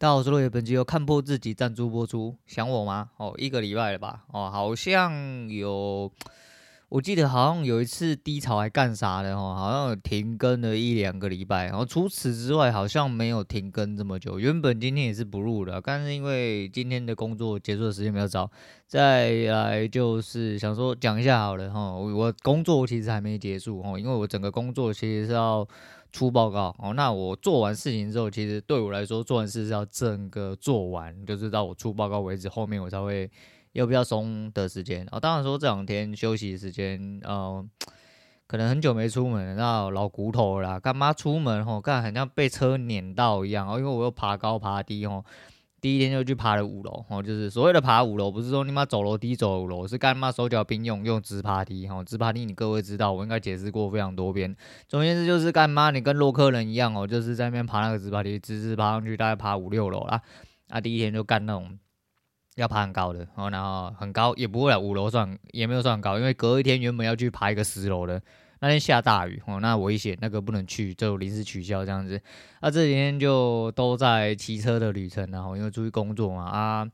大家好，我是落叶，本集由看破自己赞助播出。想我吗？哦，一个礼拜了吧？哦，好像有，我记得好像有一次低潮还干啥的哦，好像停更了一两个礼拜。然后除此之外，好像没有停更这么久。原本今天也是不录的，但是因为今天的工作结束的时间比较早，再来就是想说讲一下好了哈。我工作其实还没结束哦，因为我整个工作其实是要。出报告哦，那我做完事情之后，其实对我来说，做完事是要整个做完，就是到我出报告为止，后面我才会有比较松的时间。哦，当然说这两天休息时间，呃，可能很久没出门，那老骨头啦，干嘛出门吼，干好像被车碾到一样哦，因为我又爬高爬低哦。第一天就去爬了五楼，哦，就是所谓的爬五楼，不是说你妈走楼梯走五楼，是干嘛手脚并用用直爬梯，哦，直爬梯你各位知道，我应该解释过非常多遍。总而言之就是干嘛，你跟洛克人一样哦，就是在那边爬那个直爬梯，直直爬上去，大概爬五六楼啦。啊，第一天就干那种要爬很高的，哦，然后很高也不会五楼算也没有算很高，因为隔一天原本要去爬一个十楼的。那天下大雨哦，那危险，那个不能去，就临时取消这样子。那、这几天就都在骑车的旅程，然后因为出去工作嘛，啊，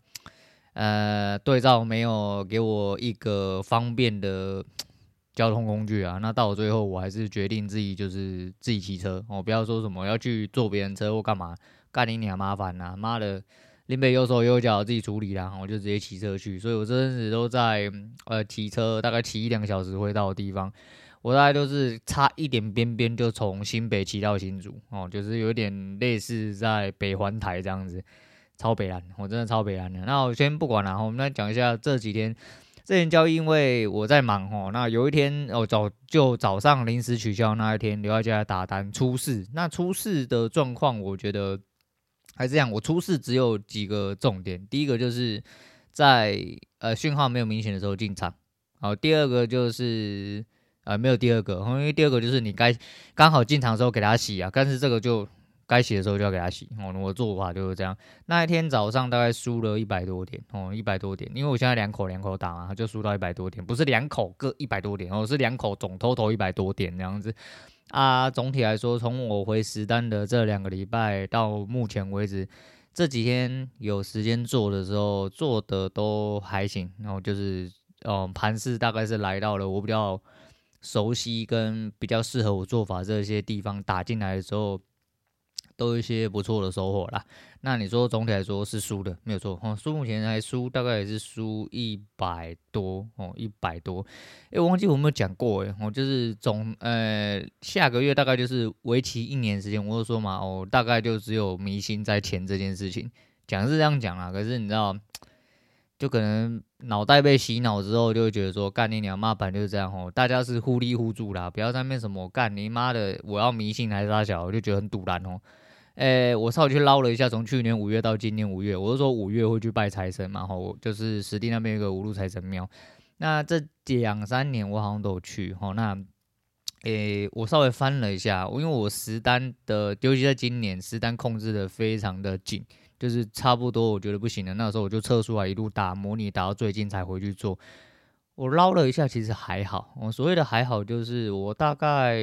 呃，对照没有给我一个方便的交通工具啊。那到最后，我还是决定自己就是自己骑车哦，不要说什么要去坐别人车或干嘛，干你娘麻烦呐、妈的，林北有手有脚自己处理啦，我就直接骑车去。所以我这阵子都在呃骑车，大概骑一两个小时会到的地方。我大概都是差一点边边就从新北骑到新竹哦，就是有点类似在北环台这样子，超北蓝，我真的超北蓝的。那我先不管了，我们来讲一下这几天这天交易，因为我在忙哦。那有一天哦早就早上临时取消那一天留在家打单出事，那出事的状况我觉得还是这样，我出事只有几个重点，第一个就是在呃讯号没有明显的时候进场，好，第二个就是。呃，没有第二个，因为第二个就是你该刚好进场的时候给它洗啊，但是这个就该洗的时候就要给它洗。哦，我做法就是这样。那一天早上大概输了一百多点，哦，一百多点，因为我现在两口两口打嘛，就输到一百多点，不是两口各一百多点，哦，是两口总偷偷一百多点这样子。啊，总体来说，从我回实单的这两个礼拜到目前为止，这几天有时间做的时候做的都还行，然后就是，嗯，盘势大概是来到了我比较。熟悉跟比较适合我做法这些地方打进来的时候，都有一些不错的收获啦。那你说总体来说是输的，没有错哦。输目前还输，大概也是输一百多哦，一百多。哎、我忘记我有没有讲过哎，我就是总呃下个月大概就是为期一年时间，我就说嘛哦，大概就只有迷信在钱这件事情，讲是这样讲啊，可是你知道。就可能脑袋被洗脑之后，就会觉得说干你娘妈板就是这样吼，大家是互利互助啦，不要在那边什么干你妈的，我要迷信还是啥小，我就觉得很堵然哦。诶、我稍微去捞了一下，从去年五月到今年五月，我是说五月会去拜财神嘛吼，就是实地那边有个五路财神庙，那这两三年我好像都有去吼，那诶、我稍微翻了一下，因为我实单的，尤其在今年实单控制的非常的紧。就是差不多，我觉得不行了。那时候我就测出来，一路打模拟，打到最近才回去做。我捞了一下，其实还好。我所谓的还好，就是我大概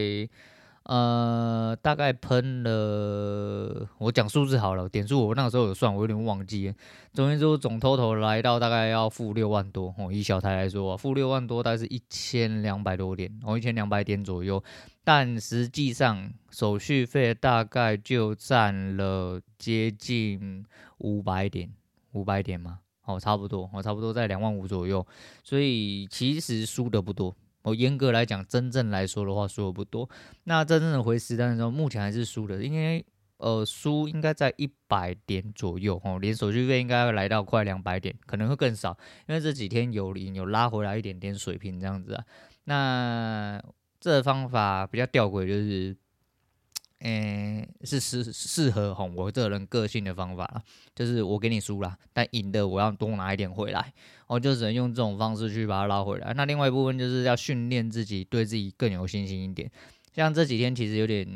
呃大概喷了，我讲数字好了，点数我那个时候有算，我有点忘记了。总之总 total 来到大概要负六万多哦，以小台来说，负六万多大概是一千两百多点，哦，一千两百点左右。但实际上手续费大概就占了接近五百点，五百点嘛，哦，差不多，哦，差不多在两万五左右，所以其实输的不多。哦，严格来讲，真正来说的话，输的不多。那真正的回实单的时候，目前还是输的，因为呃，输应该在一百点左右，哦，连手续费应该会来到快两百点，可能会更少，因为这几天有有拉回来一点点水平这样子啊，那。这方法比较吊诡，就是，诶，是适适合吼我这个人个性的方法，就是我给你输了，但赢的我要多拿一点回来，我就只能用这种方式去把它拉回来。那另外一部分就是要训练自己，对自己更有信心一点。像这几天其实有点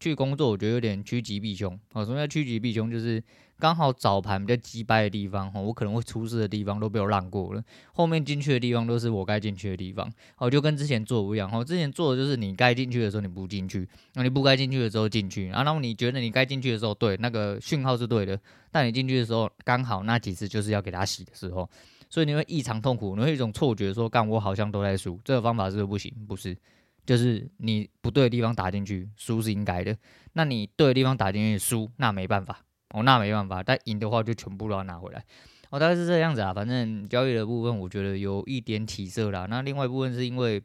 去工作，我觉得有点趋吉避凶。哦，什么叫趋吉避凶？就是刚好早盘比较鸡掰的地方，哦，我可能会出事的地方都被我让过了，后面进去的地方都是我该进去的地方。哦，就跟之前做不一样。哦，之前做的就是你该进去的时候你不进去，那你不该进去的时候进去，啊，然后你觉得你该进去的时候对，那个讯号是对的，但你进去的时候刚好那几次就是要给他洗的时候，所以你会异常痛苦，你会有一种错觉说干我好像都在输，这个方法是不是不行？不是。就是你不对的地方打进去，输是应该的。那你对的地方打进去输，那没办法哦，那没办法。但赢的话就全部都要拿回来哦，大概是这样子啊。反正交易的部分，我觉得有一点起色啦。那另外一部分是因为，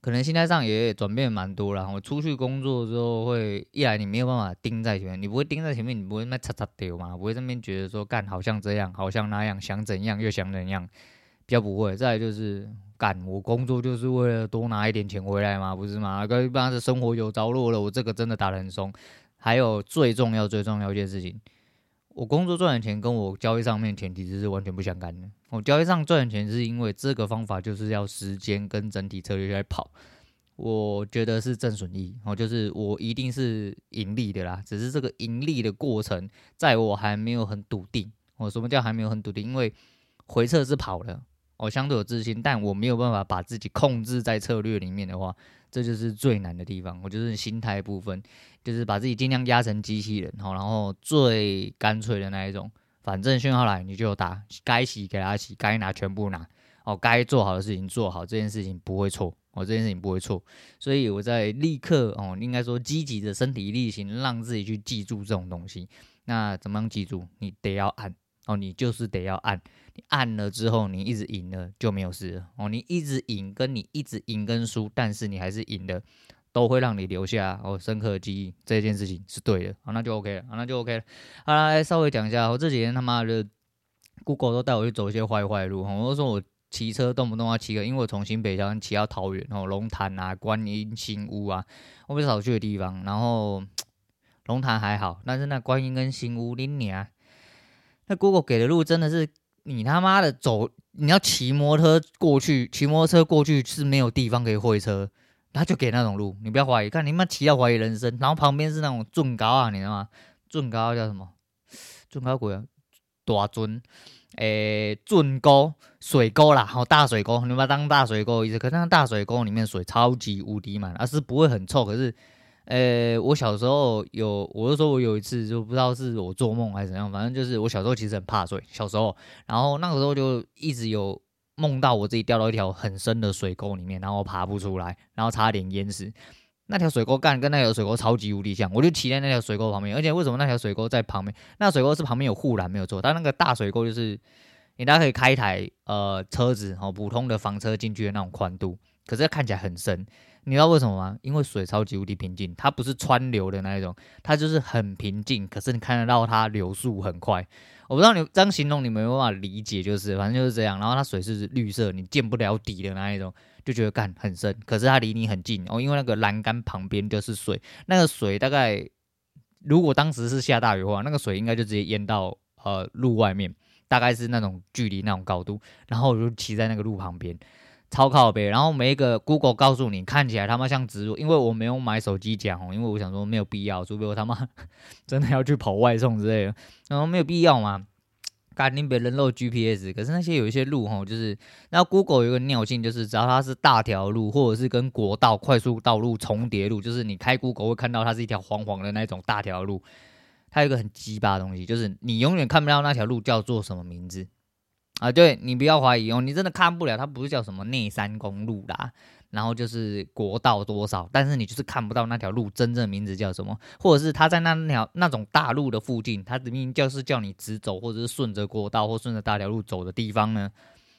可能心态上也转变蛮多了。我出去工作之后，会一来你没有办法盯在前面，你不会盯在前面，你不会那擦擦掉嘛，不会这边觉得说干好像这样，好像那样，想怎样又想怎样，比较不会。再来就是。干，我工作就是为了多拿一点钱回来嘛，不是吗？跟一般的生活有着落了，我这个真的打得很松。还有最重要、最重要一件事情，我工作赚的钱跟我交易上面钱其实是完全不相干的。我交易上赚的钱是因为这个方法就是要时间跟整体策略在跑，我觉得是正损益哦，就是我一定是盈利的啦，只是这个盈利的过程在我还没有很笃定。我什么叫还没有很笃定？因为回撤是跑了。我相对有自信，但我没有办法把自己控制在策略里面的话，这就是最难的地方。我就是心态部分，就是把自己尽量压成机器人，然后最干脆的那一种，反正讯号来你就打，该洗给他洗，该拿全部拿。哦，该做好的事情做好，这件事情不会错。哦，这件事情不会错。所以我在立刻哦，应该说积极的身体力行，让自己去记住这种东西。那怎么样记住？你得要按哦，你就是得要按。你按了之后，你一直赢了就没有事了哦。你一直赢，跟你一直赢跟输，但是你还是赢的，都会让你留下哦深刻的记忆。这件事情是对的，好，那就 OK 了，好，那就 OK 了。好，来稍微讲一下，我这几天他妈的 Google 都带我去走一些坏坏路，我都说我骑车动不动要骑个，因为我从新北桥骑到桃园哦，龙潭啊、观音、新屋啊，我比较少去的地方。然后 龙潭还好，但是那观音跟新屋，你娘，那 Google 给的路真的是。你他妈的走，你要骑摩托车过去，骑摩托车过去是没有地方可以会车，他就给那种路，你不要怀疑，看你妈骑到怀疑人生，然后旁边是那种圳高啊，你知道吗？圳高叫什么？圳高鬼啊，大圳，诶，圳沟水沟啦，好大水沟，你把它当大水沟意思，可是那大水沟里面水超级无敌满，而是不会很臭，可是。呃、我小时候有，我就说我有一次就不知道是我做梦还是怎样，反正就是我小时候其实很怕水，小时候，然后那个时候就一直有梦到我自己掉到一条很深的水沟里面，然后爬不出来，然后差点淹死。那条水沟干跟那条水沟超级无敌像，我就骑在那条水沟旁边，而且为什么那条水沟在旁边？那水沟是旁边有护栏没有错，但那个大水沟就是你大家可以开一台呃车子哦，普通的房车进去的那种宽度，可是它看起来很深。你知道为什么吗？因为水超级无敌平静，它不是川流的那一种，它就是很平静。可是你看得到它流速很快。我不知道你这样形容你没有办法理解，就是反正就是这样。然后它水是绿色，你见不了底的那一种，就觉得干很深。可是它离你很近哦，因为那个栏杆旁边就是水，那个水大概如果当时是下大雨的话，那个水应该就直接淹到呃路外面，大概是那种距离那种高度。然后我就骑在那个路旁边。超靠北，然后每一个 Google 告诉你看起来他妈像植入，因为我没有买手机讲哦，因为我想说没有必要，除非我他妈 真的要去跑外送之类的，然后没有必要嘛，赶紧别人漏 GPS。可是那些有一些路吼，就是那 Google 有个尿性，就是只要它是大条路或者是跟国道快速道路重叠路，就是你开 Google 会看到它是一条黄黄的那种大条路，它有一个很鸡巴的东西，就是你永远看不到那条路叫做什么名字。啊，对，你不要怀疑哦，你真的看不了，它不是叫什么内山公路啦，然后就是国道多少，但是你就是看不到那条路真正名字叫什么，或者是它在那条那种大路的附近，它明明就是叫你直走，或者是顺着国道或顺着大条路走的地方呢，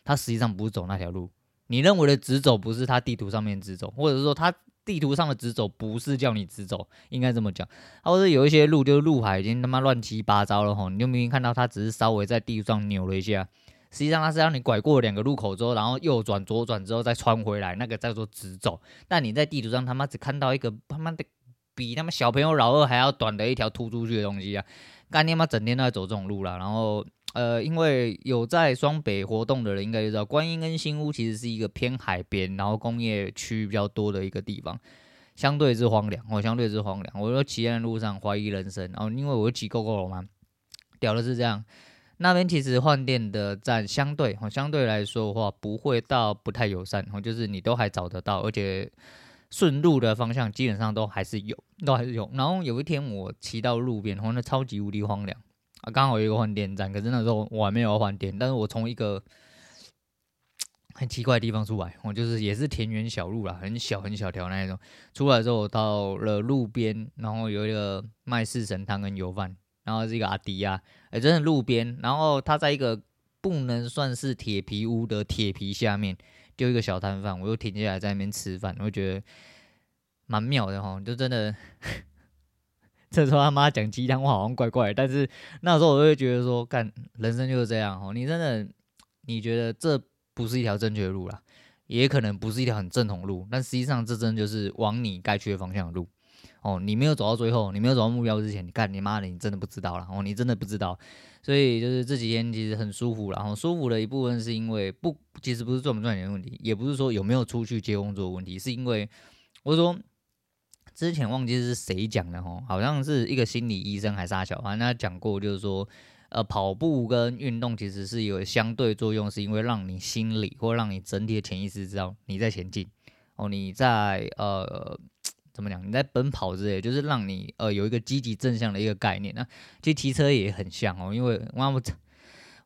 它实际上不是走那条路，你认为的直走不是它地图上面直走，或者是说它地图上的直走不是叫你直走，应该这么讲，或者有一些路就是路牌已经他妈乱七八糟了吼，你就明明看到它只是稍微在地图上扭了一下。实际上它是让你拐过两个路口之后，然后右转左转之后再穿回来，那个叫做直走。但你在地图上他妈只看到一个他妈的比他妈小朋友老二还要短的一条突出去的东西啊！干你妈整天都在走这种路啦。然后呃，因为有在双北活动的人应该就知道，观音跟新屋其实是一个偏海边，然后工业区比较多的一个地方。相对之荒凉，哦，相对之荒凉。我说骑在路上怀疑人生，然后因为我骑够够了嘛，屌的是这样。那边其实换电的站相对，哦，相对来说的话不会到不太友善，哦，就是你都还找得到，而且顺路的方向基本上都还是有，都还是有。然后有一天我骑到路边，然后那超级无敌荒凉啊，刚好有一个换电站，可是那时候我还没有换电，但是我从一个很奇怪的地方出来，我就是也是田园小路啦，很小很小条那一种。出来之后到了路边，然后有一个卖四神汤跟油饭。然后是一个阿迪亚，哎，真的路边，然后他在一个不能算是铁皮屋的铁皮下面丢一个小摊贩，我又停下来在那边吃饭，我觉得蛮妙的哈，就真的，这时候他妈讲鸡汤话好像怪怪，但是那时候我就会觉得说，干人生就是这样哦，你真的你觉得这不是一条正确的路啦，也可能不是一条很正统路，但实际上这真的就是往你该去的方向的路。哦，你没有走到最后，你没有走到目标之前，你干你妈的，你真的不知道了。哦，你真的不知道，所以就是这几天其实很舒服，然后舒服的一部分是因为不，其实不是赚不赚钱的问题，也不是说有没有出去接工作的问题，是因为我说之前忘记是谁讲的哦，好像是一个心理医生还是啥小，反正他讲过，就是说呃跑步跟运动其实是有相对作用，是因为让你心理或让你整体的潜意识知道你在前进哦，你在呃。怎么讲？你在奔跑之类，就是让你呃有一个积极正向的一个概念。那其实骑车也很像哦，因为我我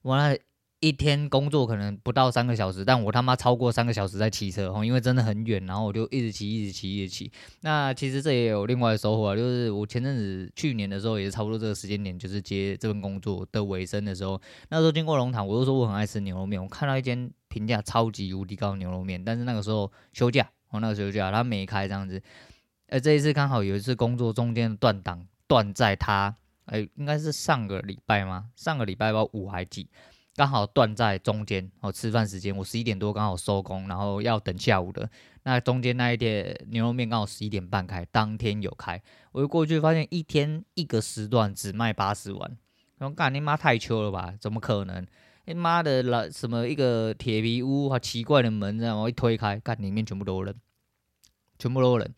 我那一天工作可能不到三个小时，但我他妈超过三个小时在骑车哦，因为真的很远，然后我就一直骑，一直骑，一直骑。那其实这也有另外的收获啊，就是我前阵子去年的时候也是差不多这个时间点，就是接这份工作的尾声的时候，那时候经过龙潭，我就说我很爱吃牛肉面，我看到一间评价超级无敌高的牛肉面，但是那个时候休假，我那个休假他没开这样子。呃，这一次刚好有一次工作中间的断档，断在他，哎，应该是上个礼拜吗？上个礼拜吧，五还几，刚好断在中间。哦，吃饭时间我十一点多刚好收工，然后要等下午的。那中间那一天牛肉面刚好十一点半开，当天有开，我就过去发现一天一个时段只卖八十碗。我干你妈太秋了吧？怎么可能？你妈的了什么一个铁皮屋，好奇怪的门，这样我一推开，干里面全部都是人，全部都是人。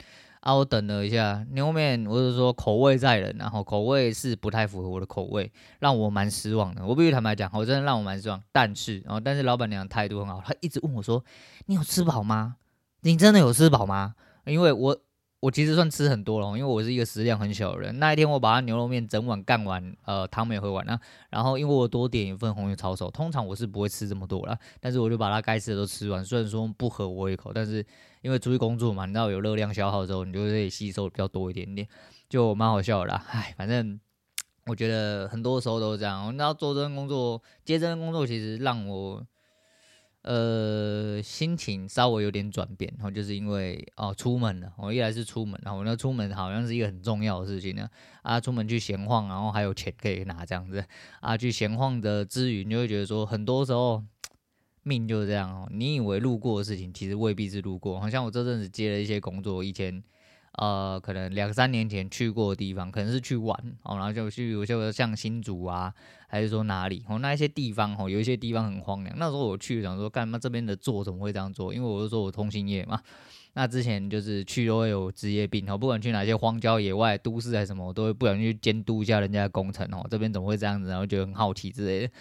啊，我等了一下，牛面，我是说口味在人，然后口味是不太符合我的口味，让我蛮失望的。我必须坦白讲，我真的让我蛮失望。但是，然后但是老板娘态度很好，她一直问我说：“你有吃饱吗？你真的有吃饱吗？”因为我。我其实算吃很多了，因为我是一个食量很小的人。那一天我把他牛肉面整碗干完，呃，汤没喝完啊。然后因为我多点一份红油抄手，通常我是不会吃这么多啦，但是我就把它该吃的都吃完。虽然说不合我胃口，但是因为出去工作嘛，你知道有热量消耗之后，你就会吸收比较多一点点，就蛮好笑的啦。唉，反正我觉得很多时候都是这样。你知道做这份工作，接这份工作，其实让我。呃，心情稍微有点转变，然后就是因为哦，出门了，我一来是出门，然后那出门好像是一个很重要的事情呢，啊，出门去闲晃，然后还有钱可以拿这样子，啊，去闲晃的之余，你就会觉得说，很多时候命就是这样哦，你以为路过的事情，其实未必是路过，好像我这阵子接了一些工作，以前。呃，可能两三年前去过的地方，可能是去玩哦，然后就去，有些像新竹啊，还是说哪里哦，那一些地方哦，有一些地方很荒凉。那时候我去想说，干嘛这边的做怎么会这样做？因为我就说我通信业嘛，那之前就是去都会有职业病哦，不管去哪些荒郊野外、都市还是什么，我都会不小心去监督一下人家的工程哦，这边怎么会这样子？然后觉得很好奇之类的。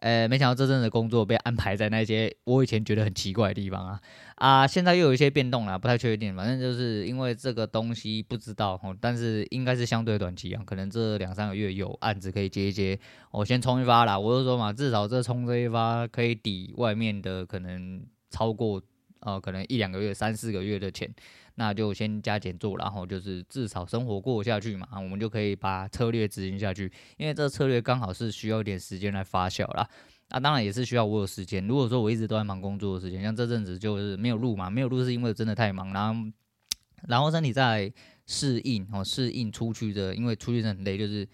呃，没想到这阵的工作被安排在那些我以前觉得很奇怪的地方啊啊！现在又有一些变动了，不太确定。反正就是因为这个东西不知道，但是应该是相对短期啊，可能这两三个月有案子可以接一接。我先冲一发啦，我就说嘛，至少这冲这一发可以抵外面的可能超过呃，可能一两个月、三四个月的钱。那就先加减做，然后就是至少生活过下去嘛，我们就可以把策略执行下去。因为这策略刚好是需要一点时间来发酵啦。那当然也是需要我有时间。如果说我一直都在忙工作的时间，像这阵子就是没有录嘛，没有录是因为真的太忙，然后然后身体在适应哦，适应出去的，因为出去的很累，就是。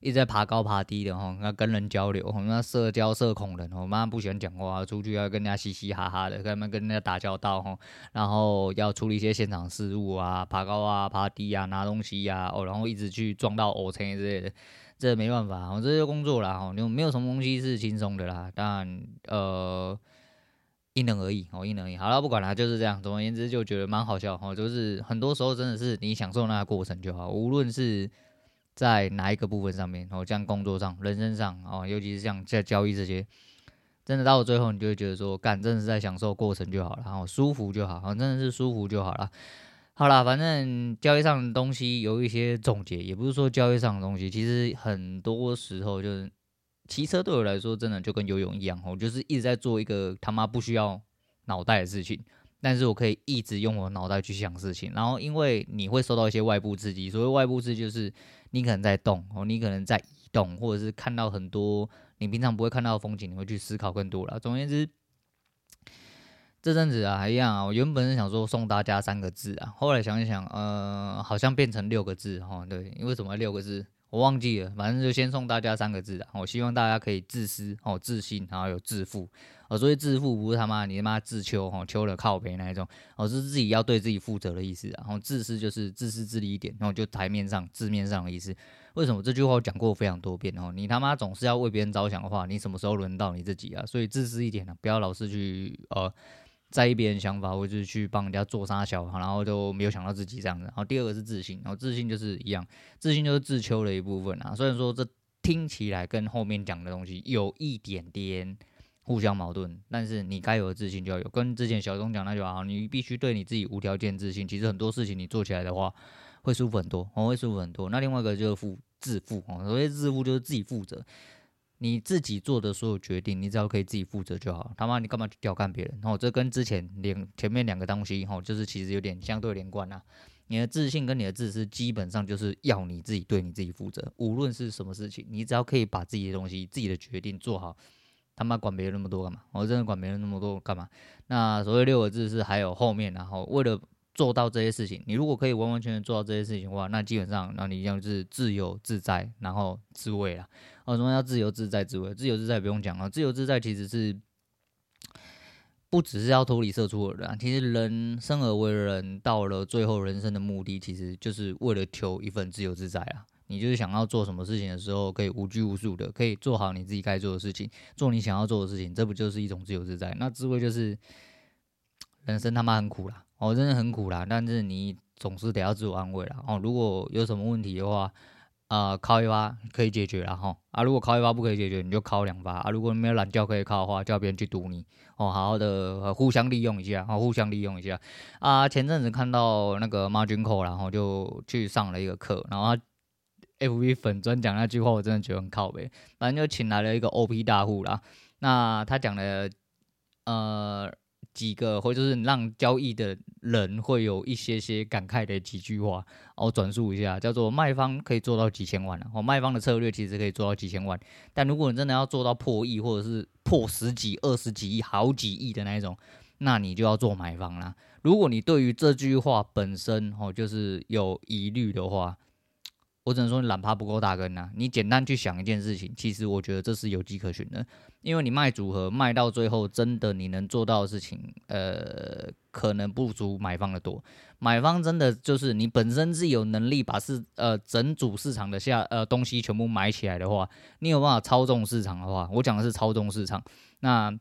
一直在爬高爬低的哈，那跟人交流，那社交社恐人，我妈不喜欢讲话，出去要跟人家嘻嘻哈哈的，跟他们跟人家打交道哈，然后要处理一些现场事务啊，爬高啊，爬低啊，拿东西呀，哦，然后一直去撞到偶车之类的，这没办法，我这就工作啦哈，就没有什么东西是轻松的啦，当然呃。因人而异哦，因人而异。好了，不管了，就是这样。总而言之，就觉得蛮好笑哦。就是很多时候真的是你享受那个过程就好，无论是在哪一个部分上面哦，像工作上、人生上哦，尤其是像在交易这些，真的到了最后，你就会觉得说，干，真的是在享受过程就好了，然后舒服就好，真的是舒服就好了。好了，反正交易上的东西有一些总结，也不是说交易上的东西，其实很多时候就是。骑车对我来说，真的就跟游泳一样，我就是一直在做一个他妈不需要脑袋的事情，但是我可以一直用我脑袋去想事情。然后，因为你会受到一些外部刺激，所谓外部刺激就是你可能在动，哦，你可能在移动，或者是看到很多你平常不会看到的风景，你会去思考更多了。总而言之，这阵子啊，还一样啊，我原本是想说送大家三个字啊，后来想一想，呃，好像变成六个字，哈，对，因为什么六个字？我忘记了，反正就先送大家三个字啊！我希望大家可以自私哦，自信，然后有自负哦。所以自负不是他妈你他妈自秋哦，秋了靠北那一种哦，是自己要对自己负责的意思啊。然后自私就是自私自利一点，然后就台面上字面上的意思。为什么这句话讲过非常多遍哦？你他妈总是要为别人着想的话，你什么时候轮到你自己啊？所以自私一点呢，不要老是去呃。在意别人想法，或者是去帮人家做啥小，然后都没有想到自己这样子。然后第二个是自信，然后自信就是一样，自信就是自秋的一部分啊。虽然说这听起来跟后面讲的东西有一点点互相矛盾，但是你该有的自信就要有。跟之前小东讲那句话，你必须对你自己无条件自信。其实很多事情你做起来的话，会舒服很多，哦，会舒服很多。那另外一个就是负自负哦，所谓自负就是自己负责。你自己做的所有决定，你只要可以自己负责就好。他妈，你干嘛去调侃别人？哦，这跟之前连前面两个东西，哦，就是其实有点相对连贯啊。你的自信跟你的自私，基本上就是要你自己对你自己负责。无论是什么事情，你只要可以把自己的东西、自己的决定做好，他妈管别人那么多干嘛？我真的管别人那么多干嘛？那所谓六个字是还有后面，然后为了。做到这些事情，你如果可以完完全全做到这些事情的话，那基本上，那你一样就是自由自在，然后自慰了。哦，什么叫自由自在自慰？自由自在不用讲了，自由自在其实是不只是要脱离社畜的人，其实人生而为人，到了最后人生的目的，其实就是为了求一份自由自在啊。你就是想要做什么事情的时候，可以无拘无束的，可以做好你自己该做的事情，做你想要做的事情，这不就是一种自由自在？那智慧就是人生他妈很苦啦。哦，真的很苦啦，但是你总是得要自我安慰啦。哦，如果有什么问题的话，啊、呃，靠一发可以解决啦。哈。啊，如果靠一发不可以解决，你就靠两发啊。如果你没有懒觉可以靠的话，叫别人去堵你。哦，好好的、呃、互相利用一下，哦，互相利用一下。啊，前阵子看到那个 Margin Call，然后就去上了一个课，然后 FB 粉专讲那句话，我真的觉得很靠北。反正就请来了一个 OP 大户啦，那他讲的，呃。几个或者是让交易的人会有一些些感慨的几句话，我转述一下，叫做卖方可以做到几千万了，哦，卖方的策略其实可以做到几千万，但如果你真的要做到破亿或者是破十几、二十几亿、好几亿的那一种，那你就要做买方啦。如果你对于这句话本身哦就是有疑虑的话，我只能说你懒趴不够大根呐！你简单去想一件事情，其实我觉得这是有迹可循的。因为你卖组合卖到最后，真的你能做到的事情，呃，可能不足买方的多。买方真的就是你本身是有能力把市呃整组市场的下呃东西全部买起来的话，你有办法操纵市场的话，我讲的是操纵市场。那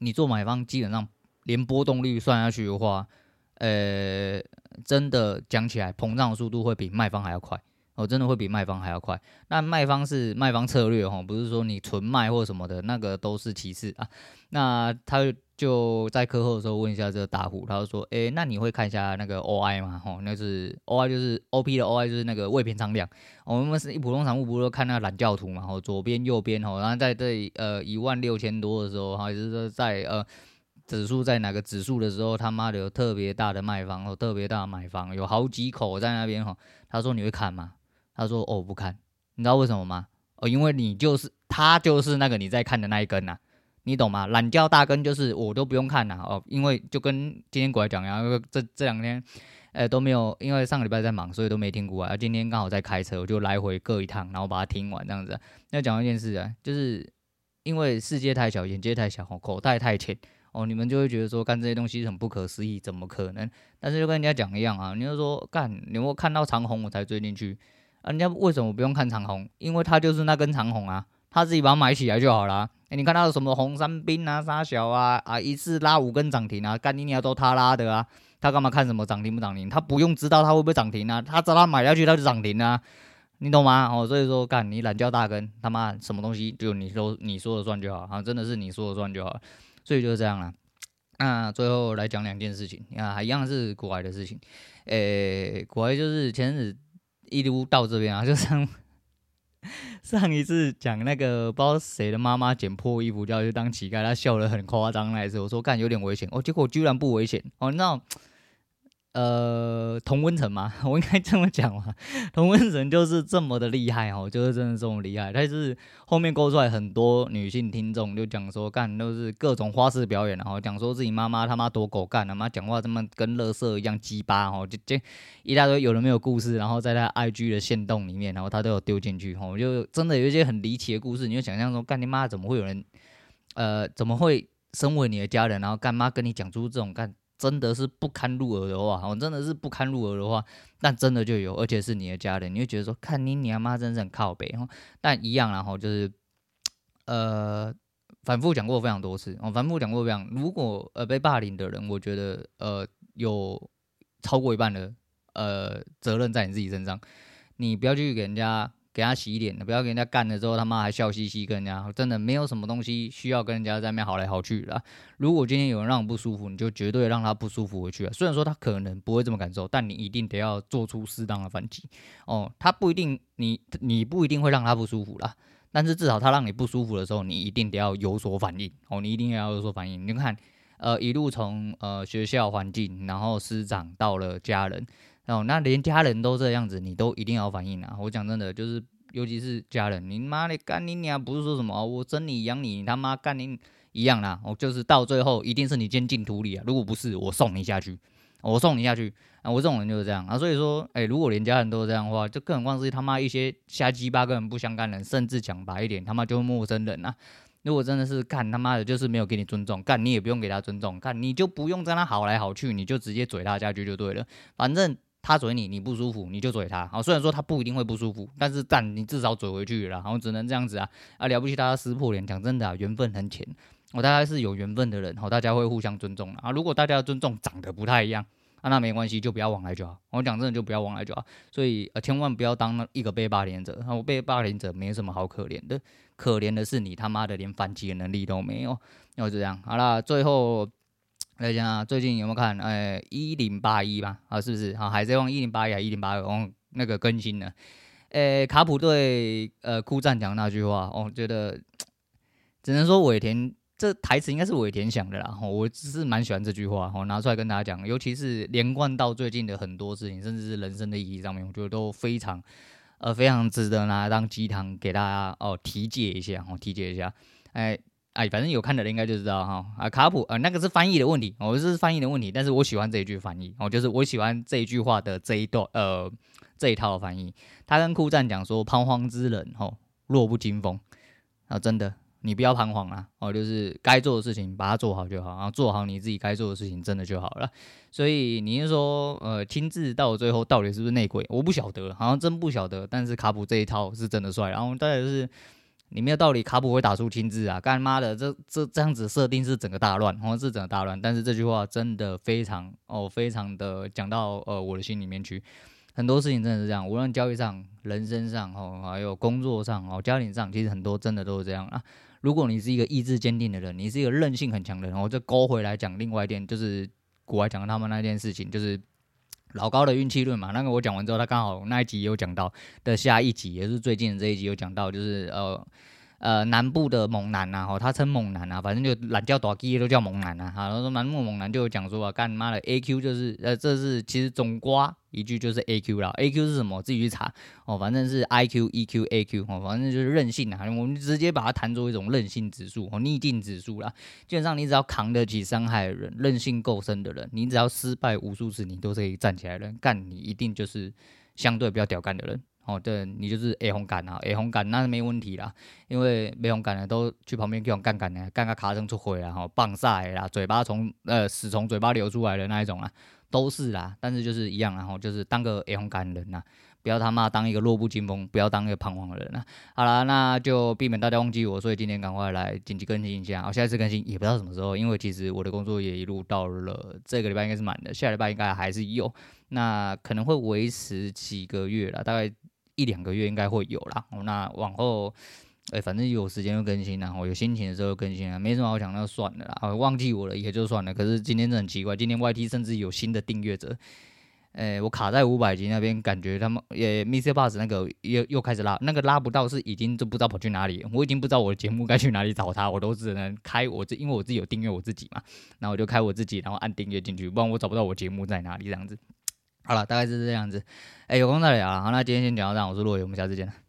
你做买方，基本上连波动率算下去的话，呃，真的讲起来，膨胀速度会比卖方还要快。哦，真的会比卖方还要快。那卖方是卖方策略哈，不是说你纯卖或什么的，那个都是其次啊。那他就在课后的时候问一下这个大户，他就说：“诶，那你会看一下那个 OI 吗？吼，那是 OI 就是 OP 的 OI 就是那个未平仓量。我们是一普通散户，不是说看那个懒觉图嘛？吼，左边右边吼，然后在这呃一万六千多的时候，哈，就是说在呃指数在哪个指数的时候，他妈的有特别大的卖方，哦特别大的买方，有好几口在那边哈。他说你会看吗？”他说：“哦，不看，你知道为什么吗？哦，因为你就是他，就是那个你在看的那一根呐、你懂吗？懒觉大根就是我都不用看呐，哦，因为就跟今天过来讲一样，这这两天，呃，都没有，因为上个礼拜在忙，所以都没听过啊。今天刚好在开车，我就来回各一趟，然后把它听完这样子。要讲一件事啊，就是因为世界太小，眼界太小，口袋太浅，哦，你们就会觉得说干这些东西很不可思议，怎么可能？但是就跟人家讲一样啊，你就说干，你有没有看到长虹我才追进去。”人家为什么不用看长虹？因为他就是那根长虹啊，他自己把它买起来就好了。欸、你看到什么红三兵啊、三小啊啊，一次拉五根涨停啊，干你娘都他拉的啊，他干嘛看什么涨停不涨停？他不用知道他会不会涨停啊，他知道他买下去他就涨停啊，你懂吗？哦，所以说干你懒叫大根，他妈什么东西就你说你说了算就好啊，真的是你说了算就好，所以就是这样啦。那最后来讲两件事情，啊，还一样是国外的事情，诶、欸，股癌就是前阵子一路到这边啊，就上上一次讲那个不知道谁的妈妈捡破衣服就要去当乞丐，她笑得很夸张那一次，我说干有点危险哦，结果居然不危险哦，你知道。呃，童温层嘛，我应该这么讲嘛，童温层就是这么的厉害哦，就是真的这么厉害。但是后面勾出来很多女性听众就讲说，干都是各种花式表演，然后讲说自己妈妈他妈多狗干，他妈讲话这么跟垃圾一样鸡巴哦，就就一大堆有人没有故事，然后在他 IG 的线洞里面，然后他都有丢进去哦，就真的有一些很离奇的故事，你就想象说，干你妈怎么会有人，呃，怎么会身为你的家人，然后干妈跟你讲出这种干？真的是不堪入耳的话，我真的是不堪入耳的话，但真的就有，而且是你的家人，你会觉得说，看你你阿妈真是很靠北，但一样，然后就是，呃，反复讲过非常多次，我反复讲过非常，如果呃被霸凌的人，我觉得呃有超过一半的呃责任在你自己身上，你不要去给人家。给他洗脸，不要给人家干了之后，他妈还笑嘻嘻跟人家，真的没有什么东西需要跟人家在那边好来好去的。如果今天有人让你不舒服，你就绝对让他不舒服回去啊。虽然说他可能不会这么感受，但你一定得要做出适当的反击哦。他不一定，你你不一定会让他不舒服啦，但是至少他让你不舒服的时候，你一定得要有所反应哦。你一定要有所反应。你看，呃，一路从呃学校环境，然后师长到了家人。哦，那连家人都这样子，你都一定要反应啊！我讲真的，就是尤其是家人，你妈的干你娘，不是说什么我生你养你，你他妈干你一样啦！我就是到最后一定是你先进土里啊！如果不是，我送你下去，我送你下去啊！我这种人就是这样啊！所以说，哎、如果连家人都这样的话，就更何况是他妈一些瞎鸡巴根本不相干人，甚至讲白一点，他妈就是陌生人啊！如果真的是干他妈的，就是没有给你尊重，干你也不用给他尊重，干你就不用跟他好来好去，你就直接怼他下去就对了，反正。他嘴你，你不舒服，你就嘴他。好，虽然说他不一定会不舒服，但是但你至少嘴回去了，然后只能这样子啊啊！了不起，大家撕破脸，讲真的啊，缘分很浅。我大概是有缘分的人，好，大家会互相尊重啊。如果大家的尊重长得不太一样，啊，那没关系，就不要往来就好。我讲真的，就不要往来就好。所以呃，千万不要当一个被霸凌者。我被霸凌者没什么好可怜的，可怜的是你他妈的连反击的能力都没有。要这样，好了，最后。来讲啊，最近有没有看？哎，一零八一吧，啊，是不是？啊，海贼王一零八一啊一零八二，哦，那个更新了。哎，卡普对呃库赞讲那句话，我、哦、觉得只能说尾田这台词应该是尾田想的啦。哦、我只是蛮喜欢这句话，我、哦、拿出来跟大家讲，尤其是连贯到最近的很多事情，甚至是人生的意义上面，我觉得都非常呃非常值得拿来当鸡汤给大家哦提解一下，哦提解一下，哎。哎，反正有看的人应该就知道哈啊，卡普呃，那个是翻译的问题，我、哦、是翻译的问题，但是我喜欢这一句翻译，哦，就是我喜欢这一句话的这一段呃这一套翻译。他跟库赞讲说，彷徨之人哦，弱不禁风啊，真的，你不要彷徨啊，哦，就是该做的事情把它做好就好，然后做好你自己该做的事情，真的就好了。所以你是说呃，亲自到最后到底是不是内鬼？我不晓得，好像真不晓得。但是卡普这一套是真的帅，然后大概是。你没有道理，卡普会打出亲自啊！干妈的，这这这样子设定是整个大乱，好像是整个大乱。但是这句话真的非常哦，非常的讲到呃我的心里面去。很多事情真的是这样，无论交易上、人生上哦，还有工作上哦、家庭上，其实很多真的都是这样啊。如果你是一个意志坚定的人，你是一个韧性很强的人，我就勾回来讲另外一点，就是国外讲他们那件事情，就是。老高的运气论嘛，那个我讲完之后，他刚好那一集有讲到的下一集，也是最近这一集有讲到，就是呃呃南部的猛男呐，吼，他称猛男啊，反正就懒叫大鸡都叫猛男啊，哈，然后说南部猛男就讲说啊，干妈的 A Q 就是呃这是其实总瓜一句就是 A Q 啦，A Q 是什么？自己去查哦，反正是 I Q E Q A Q 哦，反正就是韧性啊，我们直接把它谈作一种韧性指数哦，逆境指数啦。基本上你只要扛得起伤害的人，韧性够深的人，你只要失败无数次，你都是可以站起来的人，干你一定就是相对比较屌干的人哦。对，你就是 A 红干啊，A 红干那是没问题啦，因为没红干的都去旁边给我干干的，干个卡声出灰了哈，棒晒啦，嘴巴从呃屎从嘴巴流出来的那一种啊。都是啦，但是就是一样，然后就是当个 A 红感人呐，不要他妈当一个弱不禁风，不要当一个彷徨的人啊。好了，那就避免大家忘记我，所以今天赶快来紧急更新一下。我下一次更新也不知道什么时候，因为其实我的工作也一路到了这个礼拜应该是满的，下礼拜应该还是有，那可能会维持几个月了，大概一两个月应该会有啦。那往后。哎、反正有时间就更新，然后有心情的时候更新啊，没什么好讲，那就算了啦。忘记我了也就算了。可是今天真很奇怪，今天 YT 甚至有新的订阅者，哎、我卡在五百级那边，感觉他们也 MixerBox 那个又又开始拉，那个拉不到是已经就不知道跑去哪里，我已经不知道我的节目该去哪里找他，我都只能开我这，因为我自己有订阅我自己嘛，然后我就开我自己，然后按订阅进去，不然我找不到我节目在哪里这样子。好了，大概是这样子。哎、有空再聊了。好，那今天先聊到这，我是洛伟，我们下次见了。